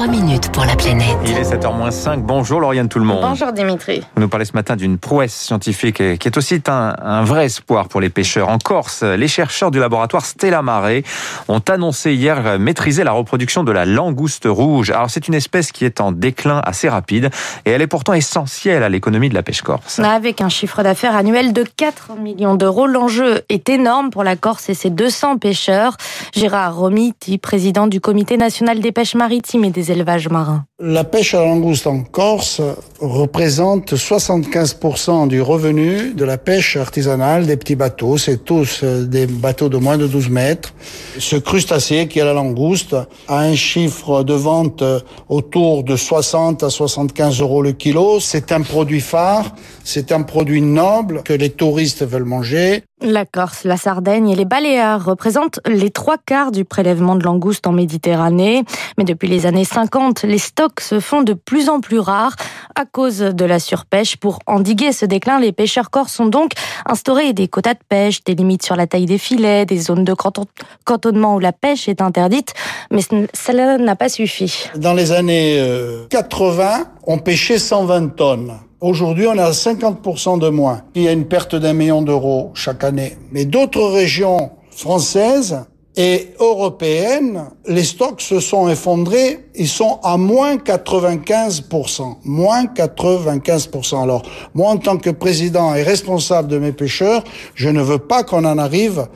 3 minutes pour la planète. Il est 7h05. Bonjour Lauriane tout le monde. Bonjour Dimitri. Vous nous parlez ce matin d'une prouesse scientifique qui est aussi un, un, vrai espoir pour les pêcheurs. En Corse, les chercheurs du laboratoire Stella Mare ont annoncé hier maîtriser la reproduction de la langouste rouge. Alors c'est une espèce qui est en déclin assez rapide et elle est pourtant essentielle à l'économie de la pêche corse. Avec un chiffre d'affaires annuel de 4 millions d'euros, l'enjeu est énorme pour la Corse et ses 200 pêcheurs. Gérard Romiti, président du comité national des pêches maritimes et des La pêche à la langouste en Corse représente 75% du revenu de la pêche artisanale des petits bateaux. C'est tous des bateaux de moins de 12 mètres. Ce crustacé qui est la langouste a un chiffre de vente autour de 60 à 75 euros le kilo. C'est un produit phare, c'est un produit noble que les touristes veulent manger. La Corse, la Sardaigne et les Baléares représentent les trois quarts du prélèvement de langoustes en Méditerranée. Mais depuis les années 50, les stocks se font de plus en plus rares à cause de la surpêche. Pour endiguer ce déclin, les pêcheurs corses ont donc instauré des quotas de pêche, des limites sur la taille des filets, des zones de cantonnement où la pêche est interdite. Mais cela n'a pas suffi. Dans les années 80, on pêchait 120 tonnes. Aujourd'hui, on à 50% de moins. Il y a une perte d'un million d'euros chaque année. Mais d'autres régions françaises et européennes, les stocks se sont effondrés. Ils sont à moins 95%. Moins 95%. Alors, moi, en tant que président et responsable de mes pêcheurs, je ne veux pas qu'on en arrive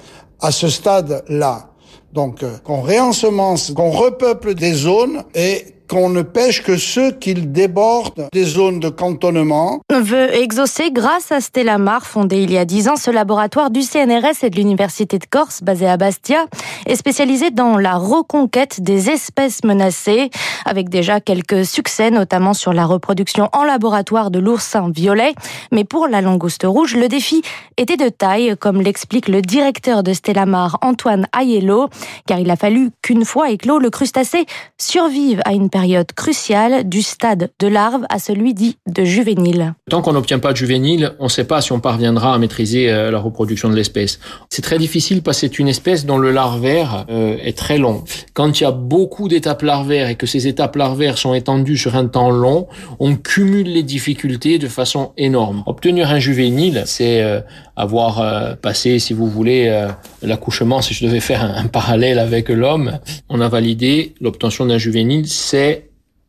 à ce stade-là. Donc, qu'on réensemence, qu'on repeuple des zones et qu'on ne pêche que ceux qui débordent des zones de cantonnement. Veut exaucer grâce à Stella Mar, fondé il y a dix ans, ce laboratoire du CNRS et de l'Université de Corse, basé à Bastia, est spécialisé dans la reconquête des espèces menacées, avec déjà quelques succès, notamment sur la reproduction en laboratoire de l'oursin violet. Mais pour la langouste rouge, le défi était de taille, comme l'explique le directeur de Stella Mar, Antoine Aiello, car il a fallu qu'une fois éclos, le crustacé survive à une période cruciale du stade de larve à celui dit de juvénile. Tant qu'on n'obtient pas de juvénile, on ne sait pas si on parviendra à maîtriser la reproduction de l'espèce. C'est très difficile parce que c'est une espèce dont le larvaire euh, est très long. Quand il y a beaucoup d'étapes larvaires et que ces étapes larvaires sont étendues sur un temps long, on cumule les difficultés de façon énorme. Obtenir un juvénile, c'est euh, avoir euh, passé, si vous voulez, euh, l'accouchement, si je devais faire un, un parallèle avec l'homme, on a validé l'obtention d'un juvénile, c'est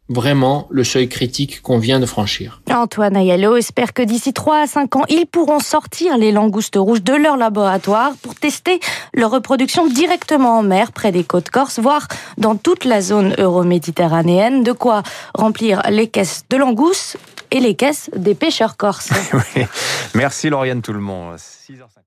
vraiment le seuil critique qu'on vient de franchir. Antoine Ayalo espère que d'ici 3 à 5 ans, ils pourront sortir les langoustes rouges de leur laboratoire pour tester leur reproduction directement en mer, près des côtes corses, voire dans toute la zone euro-méditerranéenne, de quoi remplir les caisses de langoustes et les caisses des pêcheurs corses. oui. Merci Lauriane tout le monde. 6h50.